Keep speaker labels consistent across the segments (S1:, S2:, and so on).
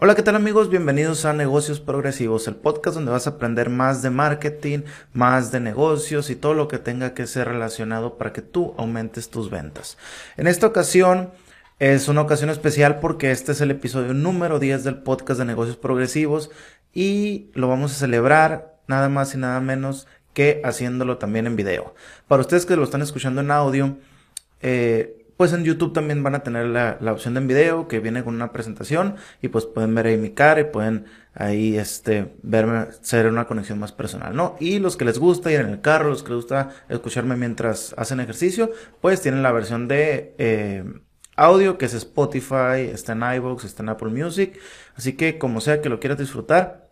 S1: Hola, ¿qué tal amigos? Bienvenidos a Negocios Progresivos, el podcast donde vas a aprender más de marketing, más de negocios y todo lo que tenga que ser relacionado para que tú aumentes tus ventas. En esta ocasión es una ocasión especial porque este es el episodio número 10 del podcast de Negocios Progresivos y lo vamos a celebrar nada más y nada menos que haciéndolo también en video. Para ustedes que lo están escuchando en audio, eh, pues en YouTube también van a tener la, opción de en video que viene con una presentación y pues pueden ver ahí mi cara y pueden ahí este verme ser una conexión más personal, ¿no? Y los que les gusta ir en el carro, los que les gusta escucharme mientras hacen ejercicio, pues tienen la versión de eh, audio que es Spotify, está en iVoox, está en Apple Music, así que como sea que lo quieras disfrutar,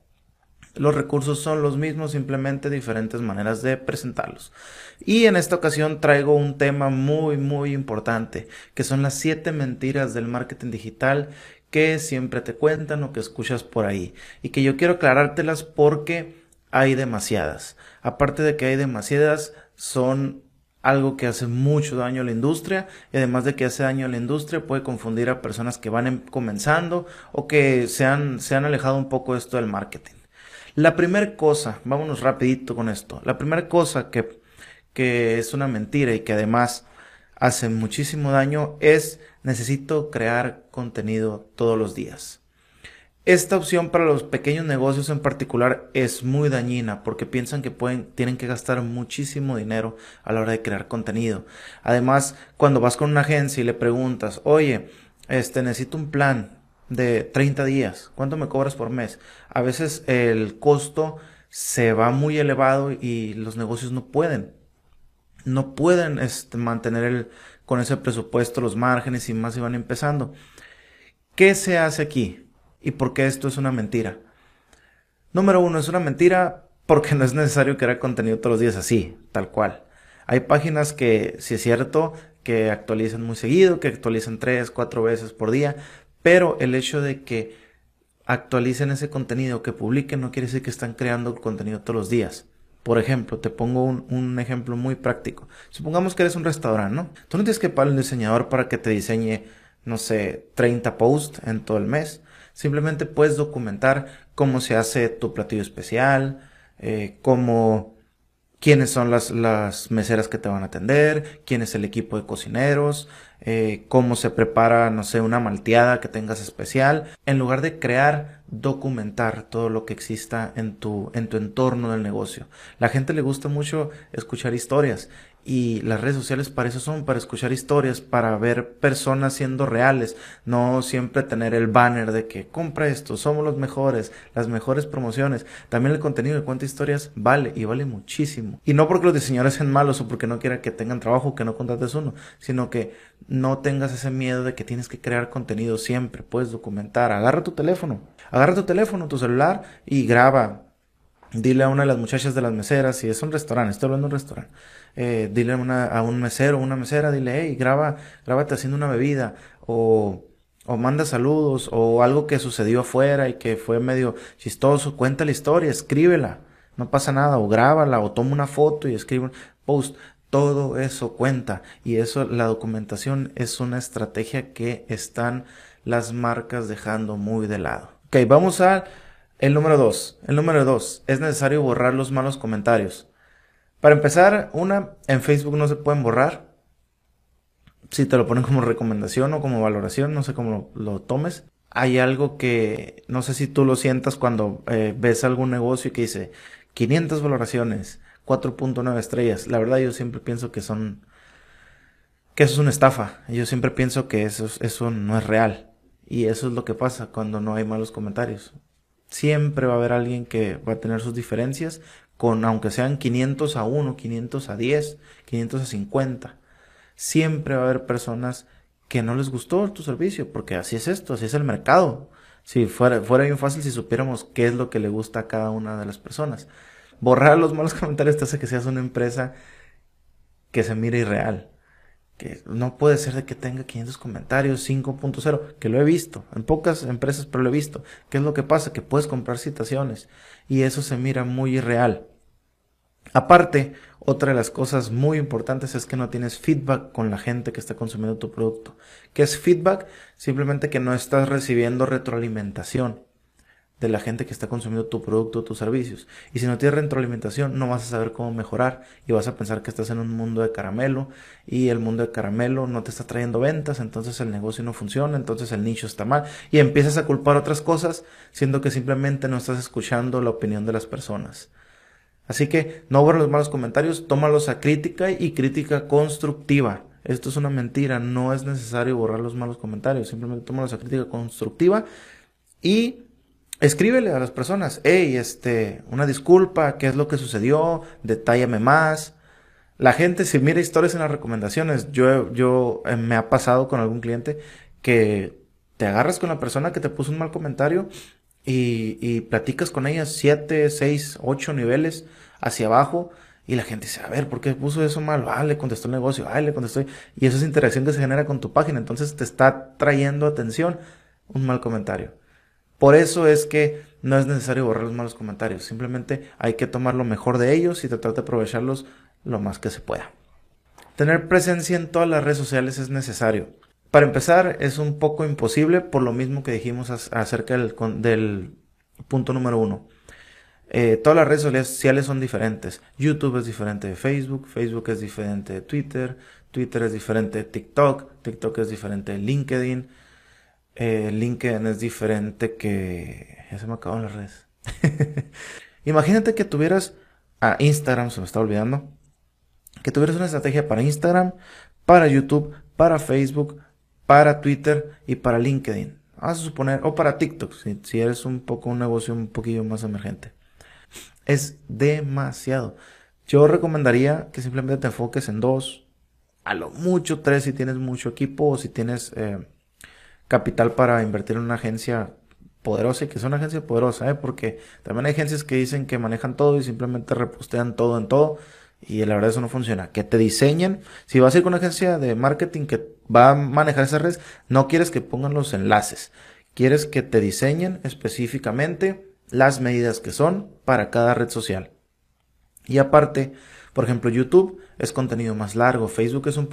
S1: los recursos son los mismos, simplemente diferentes maneras de presentarlos. Y en esta ocasión traigo un tema muy, muy importante, que son las siete mentiras del marketing digital que siempre te cuentan o que escuchas por ahí. Y que yo quiero aclarártelas porque hay demasiadas. Aparte de que hay demasiadas, son algo que hace mucho daño a la industria y además de que hace daño a la industria puede confundir a personas que van em, comenzando o que se han, se han alejado un poco de esto del marketing. La primera cosa, vámonos rapidito con esto, la primera cosa que, que es una mentira y que además hace muchísimo daño es necesito crear contenido todos los días. Esta opción para los pequeños negocios en particular es muy dañina porque piensan que pueden, tienen que gastar muchísimo dinero a la hora de crear contenido. Además, cuando vas con una agencia y le preguntas, oye, este, necesito un plan, de 30 días. ¿Cuánto me cobras por mes? A veces el costo se va muy elevado y los negocios no pueden. No pueden este, mantener el, con ese presupuesto los márgenes y más si van empezando. ¿Qué se hace aquí? ¿Y por qué esto es una mentira? Número uno, es una mentira porque no es necesario crear contenido todos los días así, tal cual. Hay páginas que, si es cierto, que actualizan muy seguido, que actualizan tres, cuatro veces por día, pero el hecho de que actualicen ese contenido, que publiquen, no quiere decir que están creando contenido todos los días. Por ejemplo, te pongo un, ejemplo muy práctico. Supongamos que eres un restaurante, ¿no? Tú no tienes que pagar un diseñador para que te diseñe, no sé, 30 posts en todo el mes. Simplemente puedes documentar cómo se hace tu platillo especial, eh, cómo quiénes son las meseras que te van a atender, quién es el equipo de cocineros, eh, cómo se prepara, no sé, una malteada que tengas especial, en lugar de crear, documentar todo lo que exista en tu, en tu entorno del negocio. La gente le gusta mucho escuchar historias y las redes sociales para eso son, para escuchar historias, para ver personas siendo reales, no siempre tener el banner de que compra esto, somos los mejores, las mejores promociones. También el contenido de cuenta historias vale y vale muchísimo. Y no porque los diseñadores sean malos o porque no quieran que tengan trabajo, que no contrates uno, sino que no tengas ese miedo de que tienes que crear contenido siempre, puedes documentar, agarra tu teléfono, agarra tu teléfono, tu celular y graba Dile a una de las muchachas de las meseras, si es un restaurante, estoy hablando de un restaurante, eh, dile a, un mesero o una mesera, dile, hey, graba, grábate haciendo una bebida, o, o manda saludos, o algo que sucedió afuera y que fue medio chistoso, cuenta la historia, escríbela, no pasa nada, o grábala, o toma una foto y escribe un post, todo eso cuenta, y eso, la documentación es una estrategia que están las marcas dejando muy de lado. Ok, vamos a el número dos. El número dos. Es necesario borrar los malos comentarios. Para empezar, una, en Facebook no se pueden borrar. Si te lo ponen como recomendación o como valoración, no sé cómo lo, tomes. Hay algo que no sé si tú lo sientas cuando eh, ves algún negocio que dice 500 valoraciones, 4.9 estrellas. La verdad yo siempre pienso que son que eso es una estafa. Yo siempre pienso que eso, eso no es real. Y eso es lo que pasa cuando no hay malos comentarios. Siempre va a haber alguien que va a tener sus diferencias, con aunque sean 500 a 1, 500 a 10, 500 a 50. Siempre va a haber personas que no les gustó tu servicio, porque así es esto, así es el mercado. Si fuera, fuera bien fácil si supiéramos qué es lo que le gusta a cada una de las personas. Borrar los malos comentarios te hace que seas una empresa que se mire irreal que no puede ser de que tenga 500 comentarios 5.0, que lo he visto, en pocas empresas, pero lo he visto. ¿Qué es lo que pasa? Que puedes comprar citaciones y eso se mira muy irreal. Aparte, otra de las cosas muy importantes es que no tienes feedback con la gente que está consumiendo tu producto. ¿Qué es feedback? Simplemente que no estás recibiendo retroalimentación de la gente que está consumiendo tu producto o tus servicios. Y si no tienes retroalimentación, no vas a saber cómo mejorar y vas a pensar que estás en un mundo de caramelo y el mundo de caramelo no te está trayendo ventas, entonces el negocio no funciona, entonces el nicho está mal y empiezas a culpar otras cosas, siendo que simplemente no estás escuchando la opinión de las personas. Así que no borres los malos comentarios, tómalos a crítica y crítica constructiva. Esto es una mentira, no es necesario borrar los malos comentarios, simplemente tómalos a crítica constructiva y escríbele a las personas, hey, este, una disculpa, qué es lo que sucedió, detállame más. La gente, si mira historias en las recomendaciones, yo, yo eh, me ha pasado con algún cliente que te agarras con la persona que te puso un mal comentario y, y platicas con ella siete, seis, ocho niveles hacia abajo y la gente dice, a ver, ¿por qué puso eso mal? Ah, le contestó el negocio, ah, le contestó. Y esa es interacción que se genera con tu página. Entonces te está trayendo atención un mal comentario. Por eso es que no es necesario borrar los malos comentarios. Simplemente hay que tomar lo mejor de ellos y tratar de aprovecharlos lo más que se pueda. Tener presencia en todas las redes sociales es necesario. Para empezar, es un poco imposible por lo mismo que dijimos acerca del, punto número uno. Eh, todas las redes sociales son diferentes. YouTube es diferente de Facebook, Facebook es diferente de Twitter, Twitter es diferente de TikTok, TikTok es diferente de LinkedIn, eh, LinkedIn es diferente que... Ya se me acaban las redes. Imagínate que tuvieras a Instagram, se me está olvidando, que tuvieras una estrategia para Instagram, para YouTube, para Facebook, para Twitter y para LinkedIn. Vamos a suponer, o para TikTok, si, si eres un poco un negocio un poquillo más emergente. Es demasiado. Yo recomendaría que simplemente te enfoques en dos, a lo mucho tres si tienes mucho equipo o si tienes eh, capital para invertir en una agencia poderosa y que es una agencia poderosa, ¿eh? porque también hay agencias que dicen que manejan todo y simplemente repostean todo en todo y la verdad eso no funciona. Que te diseñen, si vas a ir con una agencia de marketing que va a manejar esas redes, no quieres que pongan los enlaces, quieres que te diseñen específicamente las medidas que son para cada red social. Y aparte, por ejemplo, YouTube es contenido más largo, Facebook es un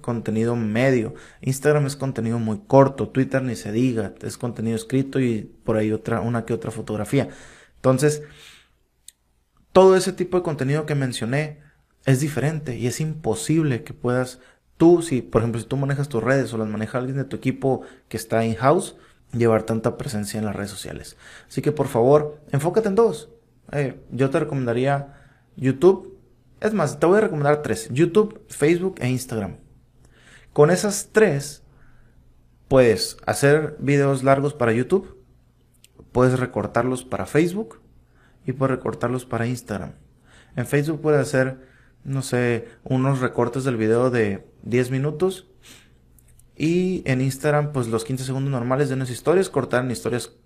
S1: contenido medio, Instagram es contenido muy corto, Twitter ni se diga, es contenido escrito y por ahí otra, una que otra fotografía. Entonces, todo ese tipo de contenido que mencioné es diferente y es imposible que puedas tú, si por ejemplo si tú manejas tus redes o las maneja alguien de tu equipo que está in-house, llevar tanta presencia en las redes sociales. Así que por favor, enfócate en dos. Eh, yo te recomendaría YouTube. Es más, te voy a recomendar tres. YouTube, Facebook e Instagram. Con esas tres, puedes hacer videos largos para YouTube, puedes recortarlos para Facebook y puedes recortarlos para Instagram. En Facebook puedes hacer, no sé, unos recortes del video de 10 minutos y en Instagram, pues los 15 segundos normales de unas historias, cortar historias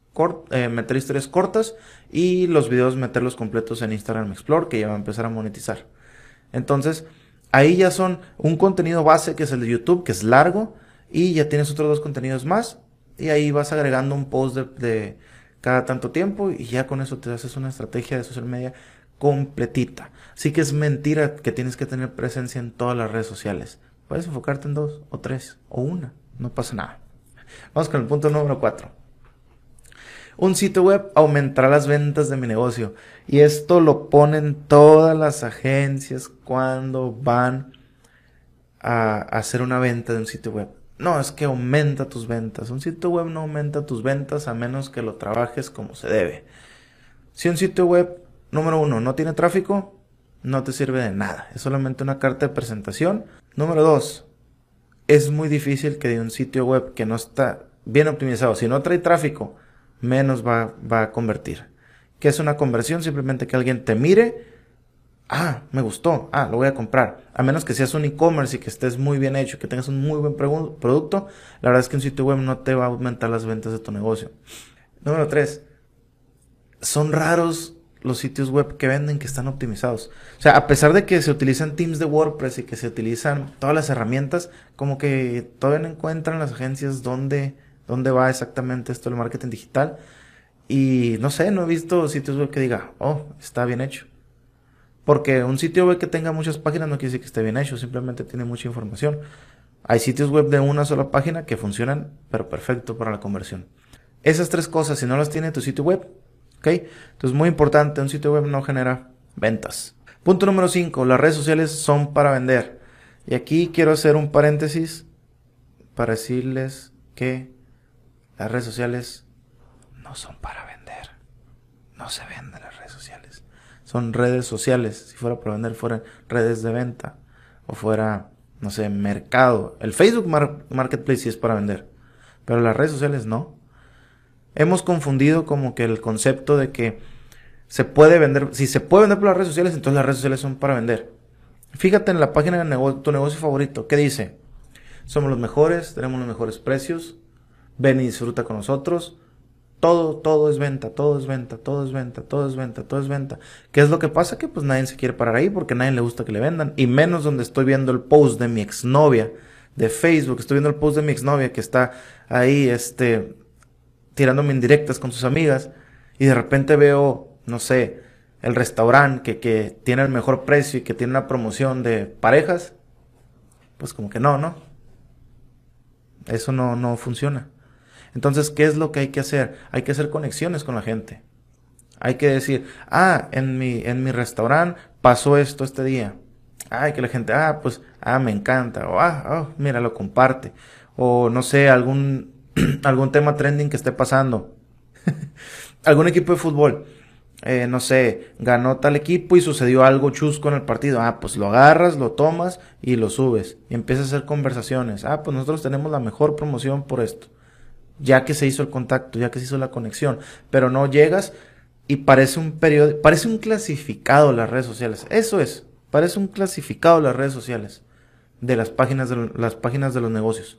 S1: eh, meter historias cortas y los videos meterlos completos en Instagram Explore, que ya va a empezar a monetizar. Entonces, ahí ya son un contenido base que es el de YouTube, que es largo, y ya tienes otros dos contenidos más, y ahí vas agregando un post de, de cada tanto tiempo, y ya con eso te haces una estrategia de social media completita. Así que es mentira que tienes que tener presencia en todas las redes sociales. Puedes enfocarte en dos o tres o una, no pasa nada. Vamos con el punto número cuatro. Un sitio web aumentará las ventas de mi negocio. Y esto lo ponen todas las agencias cuando van a hacer una venta de un sitio web. No, es que aumenta tus ventas. Un sitio web no aumenta tus ventas a menos que lo trabajes como se debe. Si un sitio web, número uno, no tiene tráfico, no te sirve de nada. Es solamente una carta de presentación. Número dos, es muy difícil que de un sitio web que no está bien optimizado, si no trae tráfico, menos va, va a convertir. ¿Qué es una conversión? Simplemente que alguien te mire, ah, me gustó, ah, lo voy a comprar. A menos que seas un e-commerce y que estés muy bien hecho, que tengas un muy buen producto, la verdad es que un sitio web no te va a aumentar las ventas de tu negocio. Número tres, son raros los sitios web que venden que están optimizados. O sea, a pesar de que se utilizan teams de WordPress y que se utilizan todas las herramientas, como que todavía no encuentran las agencias dónde, dónde va exactamente esto del marketing digital. Y no sé, no he visto sitios web que diga, oh, está bien hecho. Porque un sitio web que tenga muchas páginas no quiere decir que esté bien hecho, simplemente tiene mucha información. Hay sitios web de una sola página que funcionan, pero perfecto para la conversión. Esas tres cosas, si no las tiene tu sitio web, ¿ok? Entonces, muy importante, un sitio web no genera ventas. Punto número 5, las redes sociales son para vender. Y aquí quiero hacer un paréntesis para decirles que las redes sociales no son para vender. No se venden las redes sociales. Son redes sociales. Si fuera para vender, fueran redes de venta. O fuera, no sé, mercado. El Facebook Marketplace sí es para vender. Pero las redes sociales no. Hemos confundido como que el concepto de que se puede vender, si se puede vender por las redes sociales, entonces las redes sociales son para vender. Fíjate en la página de tu negocio favorito, ¿qué dice? Somos los mejores, tenemos los mejores precios, ven y disfruta con nosotros. Todo, todo es venta, todo es venta, todo es venta, todo es venta, todo es venta. ¿Qué es lo que pasa? Que pues nadie se quiere parar ahí porque a nadie le gusta que le vendan. Y menos donde estoy viendo el post de mi exnovia de Facebook, estoy viendo el post de mi exnovia que está ahí, este, tirándome indirectas con sus amigas. Y de repente veo no sé, el restaurante que, tiene el mejor precio y que tiene una promoción de parejas, pues como que no, ¿no? Eso no, no funciona. Entonces, ¿qué es lo que hay que hacer? Hay que hacer conexiones con la gente. Hay que decir, ah, en mi, en mi restaurante pasó esto este día. Ay, que la gente, ah, pues, ah, me encanta. O, ah, oh, mira, lo comparte. O, no sé, algún, algún tema trending que esté pasando. algún equipo de fútbol eh, no sé, ganó tal equipo y sucedió algo chusco en el partido. Ah, pues lo agarras, lo tomas y lo subes. Y empiezas a hacer conversaciones. Ah, pues nosotros tenemos la mejor promoción por esto. Ya que se hizo el contacto, ya que se hizo la conexión. Pero no llegas y parece un periodo, parece un clasificado las redes sociales. Eso es, parece un clasificado las redes sociales de las páginas de las páginas de los negocios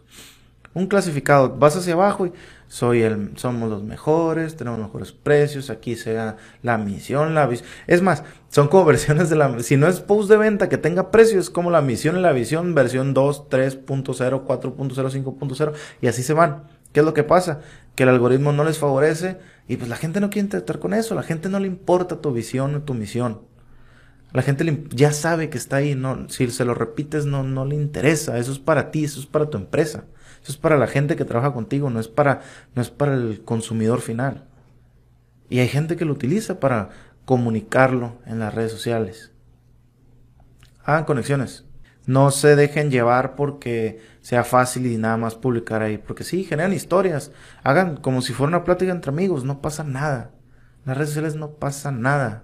S1: un clasificado. Vas hacia abajo y soy el, somos los mejores, tenemos mejores precios, aquí sea la misión, la visión. Es más, son como versiones de la, si no es post de venta que tenga precios, es como la misión y la visión, versión 2, 3.0, 4.0, 5.0, y así se van. ¿Qué es lo que pasa? Que el algoritmo no les favorece y pues la gente no quiere interactuar con eso, la gente no le importa tu visión o tu misión. La gente ya sabe que está ahí, si se lo repites no, no le interesa, eso es para ti, eso es para tu empresa. Eso es para la gente que trabaja contigo, no es para, no es para el consumidor final. Y hay gente que lo utiliza para comunicarlo en las redes sociales. Hagan conexiones. No se dejen llevar porque sea fácil y nada más publicar ahí. Porque sí, generan historias. Hagan como si fuera una plática entre amigos. No pasa nada. En las redes sociales no pasa nada.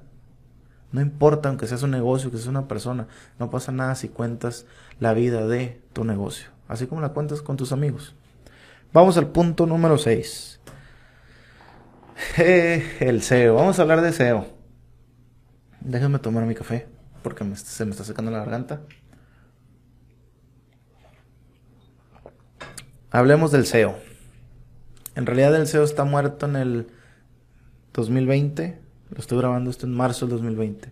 S1: No importa aunque seas un negocio, que seas una persona. No pasa nada si cuentas la vida de tu negocio así como la cuentas con tus amigos. Vamos al punto número 6. Eh, el SEO. Vamos a hablar de SEO. Déjame tomar mi café porque se me está secando la garganta. Hablemos del SEO. En realidad el SEO está muerto en el 2020. Lo estoy grabando esto en marzo del 2020.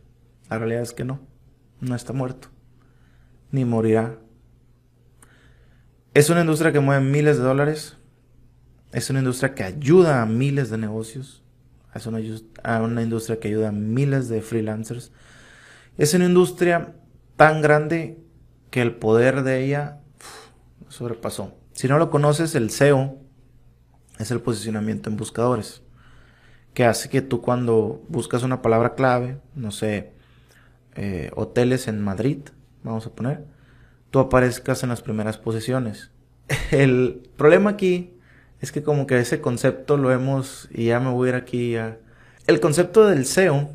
S1: La realidad es que no. No está muerto. Ni morirá es una industria que mueve miles de dólares. Es una industria que ayuda a miles de negocios. Es una, una industria que ayuda a miles de freelancers. Es una industria tan grande que el poder de ella sobrepasó. Si no lo conoces, el SEO es el posicionamiento en buscadores, que hace que tú cuando buscas una palabra clave, no sé, eh, hoteles en Madrid, vamos a poner, tú aparezcas en las primeras posiciones. El problema aquí es que como que ese concepto lo hemos, y ya me voy a ir aquí a... El concepto del SEO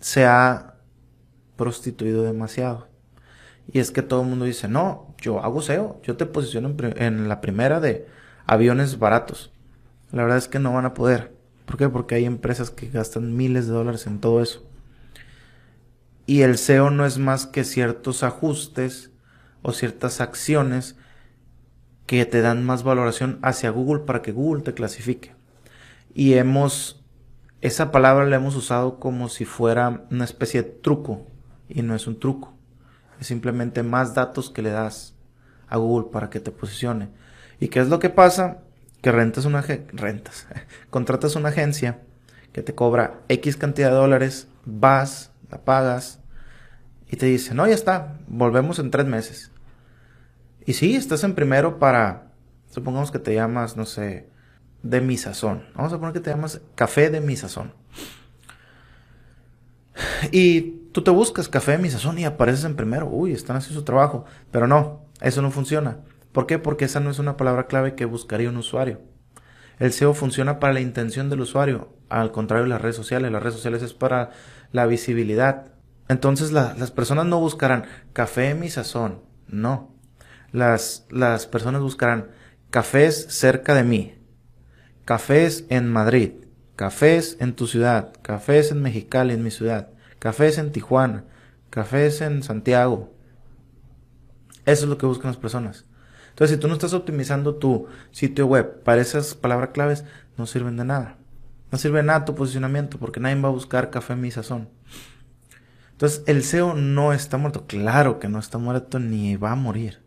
S1: se ha prostituido demasiado. Y es que todo el mundo dice, no, yo hago SEO, yo te posiciono en, la primera de aviones baratos. La verdad es que no van a poder. ¿Por qué? Porque hay empresas que gastan miles de dólares en todo eso. Y el SEO no es más que ciertos ajustes o ciertas acciones que te dan más valoración hacia Google para que Google te clasifique. Y hemos, esa palabra la hemos usado como si fuera una especie de truco y no es un truco. Es simplemente más datos que le das a Google para que te posicione. ¿Y qué es lo que pasa? Que rentas una rentas, contratas una agencia que te cobra X cantidad de dólares, vas, la pagas y te dice, no, ya está, volvemos en tres meses. Y sí, estás en primero para, supongamos que te llamas, no sé, de mi sazón. Vamos a poner que te llamas café de mi sazón. Y tú te buscas café mi sazón y apareces en primero. Uy, están haciendo su trabajo. Pero no, eso no funciona. ¿Por qué? Porque esa no es una palabra clave que buscaría un usuario. El SEO funciona para la intención del usuario. Al contrario de las redes sociales. Las redes sociales es para la visibilidad. Entonces las personas no buscarán café mi sazón. No las, las personas buscarán cafés cerca de mí, cafés en Madrid, cafés en tu ciudad, cafés en Mexicali, en mi ciudad, cafés en Tijuana, cafés en Santiago. Eso es lo que buscan las personas. Entonces, si tú no estás optimizando tu sitio web para esas palabras claves, no sirven de nada. No sirve de nada tu posicionamiento porque nadie va a buscar café mi sazón. Entonces, el SEO no está muerto. Claro que no está muerto ni va a morir.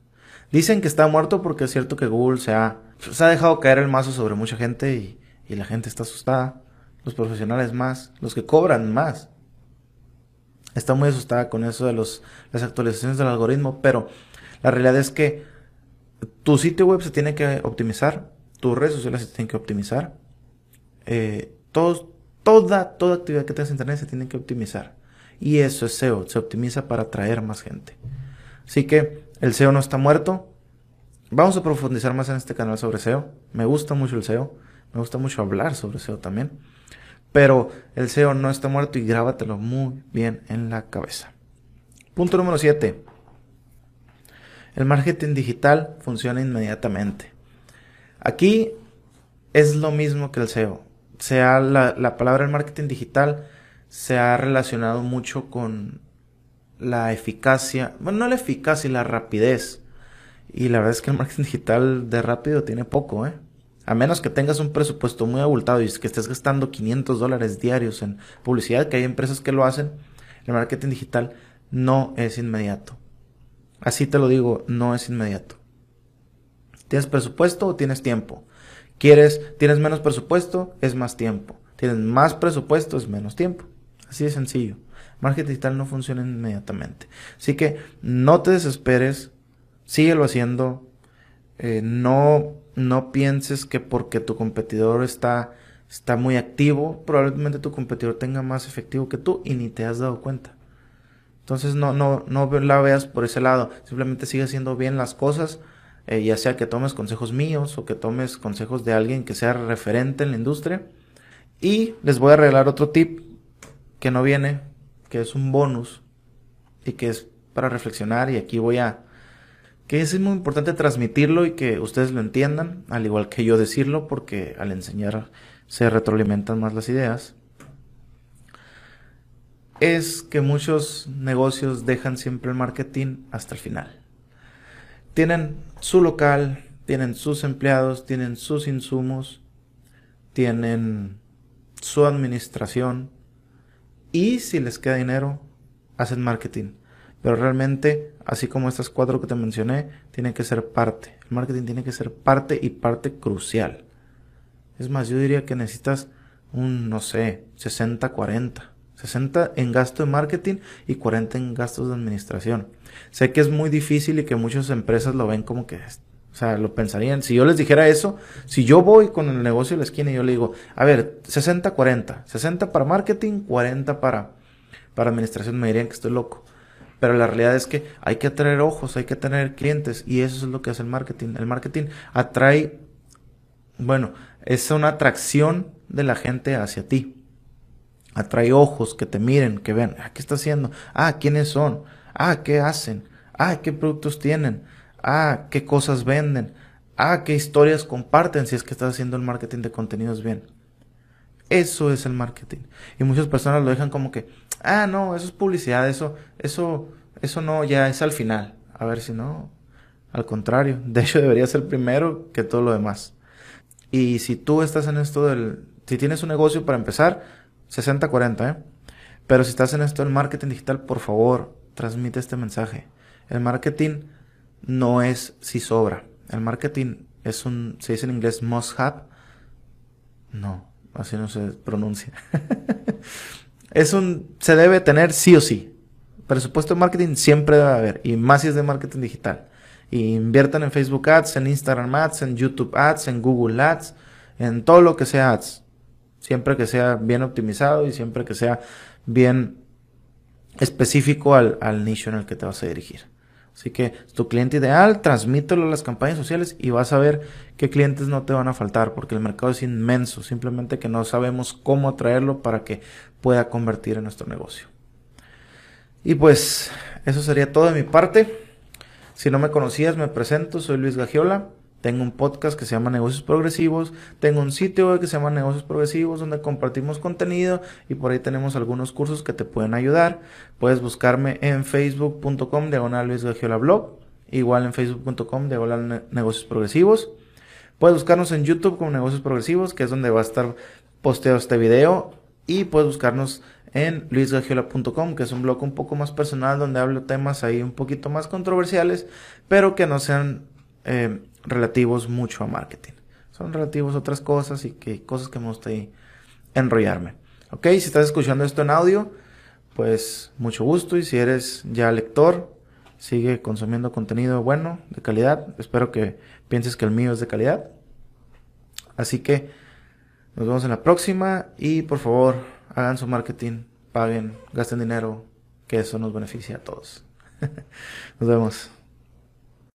S1: Dicen que está muerto porque es cierto que Google se ha, se ha dejado caer el mazo sobre mucha gente y, y la gente está asustada. Los profesionales más, los que cobran más. Está muy asustada con eso de los, las actualizaciones del algoritmo, pero la realidad es que tu sitio web se tiene que optimizar, tus redes sociales se tienen que optimizar, eh, toda, toda actividad que tengas en internet se tiene que optimizar. Y eso es SEO, se optimiza para atraer más gente. Así que el SEO no está muerto. Vamos a profundizar más en este canal sobre SEO. Me gusta mucho el SEO. Me gusta mucho hablar sobre SEO también. Pero el SEO no está muerto y grábatelo muy bien en la cabeza. Punto número 7. El marketing digital funciona inmediatamente. Aquí es lo mismo que el SEO. Sea la, la palabra marketing digital se ha relacionado mucho con la eficacia, bueno, no la eficacia la rapidez. Y la verdad es que el marketing digital de rápido tiene poco, ¿eh? A menos que tengas un presupuesto muy abultado y que estés gastando 500 dólares diarios en publicidad, que hay empresas que lo hacen, el marketing digital no es inmediato. Así te lo digo, no es inmediato. ¿Tienes presupuesto o tienes tiempo? ¿Quieres, tienes menos presupuesto? Es más tiempo. ¿Tienes más presupuesto? Es menos tiempo. Así de sencillo. Marketing digital no funciona inmediatamente. Así que no te desesperes, síguelo haciendo. Eh, no, no pienses que porque tu competidor está, está muy activo, probablemente tu competidor tenga más efectivo que tú y ni te has dado cuenta. Entonces no, no, no la veas por ese lado. Simplemente sigue haciendo bien las cosas. Eh, ya sea que tomes consejos míos o que tomes consejos de alguien que sea referente en la industria. Y les voy a regalar otro tip que no viene que es un bonus y que es para reflexionar y aquí voy a que es muy importante transmitirlo y que ustedes lo entiendan, al igual que yo decirlo, porque al enseñar se retroalimentan más las ideas, es que muchos negocios dejan siempre el marketing hasta el final. Tienen su local, tienen sus empleados, tienen sus insumos, tienen su administración, y si les queda dinero, hacen marketing. Pero realmente, así como estas cuatro que te mencioné, tienen que ser parte. El marketing tiene que ser parte y parte crucial. Es más, yo diría que necesitas un, no sé, 60-40. 60 en gasto de marketing y 40 en gastos de administración. Sé que es muy difícil y que muchas empresas lo ven como que o sea, lo pensarían. Si yo les dijera eso, si yo voy con el negocio de la esquina y yo le digo, a ver, 60-40, 60 para marketing, 40 para, para administración, me dirían que estoy loco. Pero la realidad es que hay que atraer ojos, hay que tener clientes y eso es lo que hace el marketing. El marketing atrae, bueno, es una atracción de la gente hacia ti. Atrae ojos que te miren, que vean, ah, ¿qué está haciendo? Ah, ¿quiénes son? Ah, ¿qué hacen? Ah, ¿qué productos tienen? Ah, qué cosas venden. Ah, qué historias comparten si es que estás haciendo el marketing de contenidos bien. Eso es el marketing. Y muchas personas lo dejan como que, ah, no, eso es publicidad, eso, eso, eso no, ya es al final. A ver si no. Al contrario, de hecho debería ser primero que todo lo demás. Y si tú estás en esto del, si tienes un negocio para empezar, 60-40, ¿eh? Pero si estás en esto del marketing digital, por favor, transmite este mensaje. El marketing no es si sobra. El marketing es un, se dice en inglés must have. No, así no se pronuncia. es un, se debe tener sí o sí. Presupuesto de marketing siempre debe haber, y más si es de marketing digital. Y inviertan en Facebook Ads, en Instagram Ads, en YouTube Ads, en Google Ads, en todo lo que sea Ads. Siempre que sea bien optimizado y siempre que sea bien específico al, al nicho en el que te vas a dirigir. Así que tu cliente ideal, transmítelo a las campañas sociales y vas a ver qué clientes no te van a faltar, porque el mercado es inmenso, simplemente que no sabemos cómo atraerlo para que pueda convertir en nuestro negocio. Y pues eso sería todo de mi parte. Si no me conocías, me presento, soy Luis Gagiola. Tengo un podcast que se llama Negocios Progresivos. Tengo un sitio web que se llama Negocios Progresivos donde compartimos contenido y por ahí tenemos algunos cursos que te pueden ayudar. Puedes buscarme en facebook.com diagonal Luis Gagiola blog. Igual en facebook.com diagonal Negocios Progresivos. Puedes buscarnos en YouTube como Negocios Progresivos, que es donde va a estar posteado este video. Y puedes buscarnos en luisgagiola.com, que es un blog un poco más personal donde hablo temas ahí un poquito más controversiales, pero que no sean eh, relativos mucho a marketing. Son relativos a otras cosas y que cosas que me gusta enrollarme. Ok, si estás escuchando esto en audio, pues mucho gusto y si eres ya lector, sigue consumiendo contenido bueno, de calidad. Espero que pienses que el mío es de calidad. Así que nos vemos en la próxima y por favor hagan su marketing, paguen, gasten dinero, que eso nos beneficia a todos. nos vemos.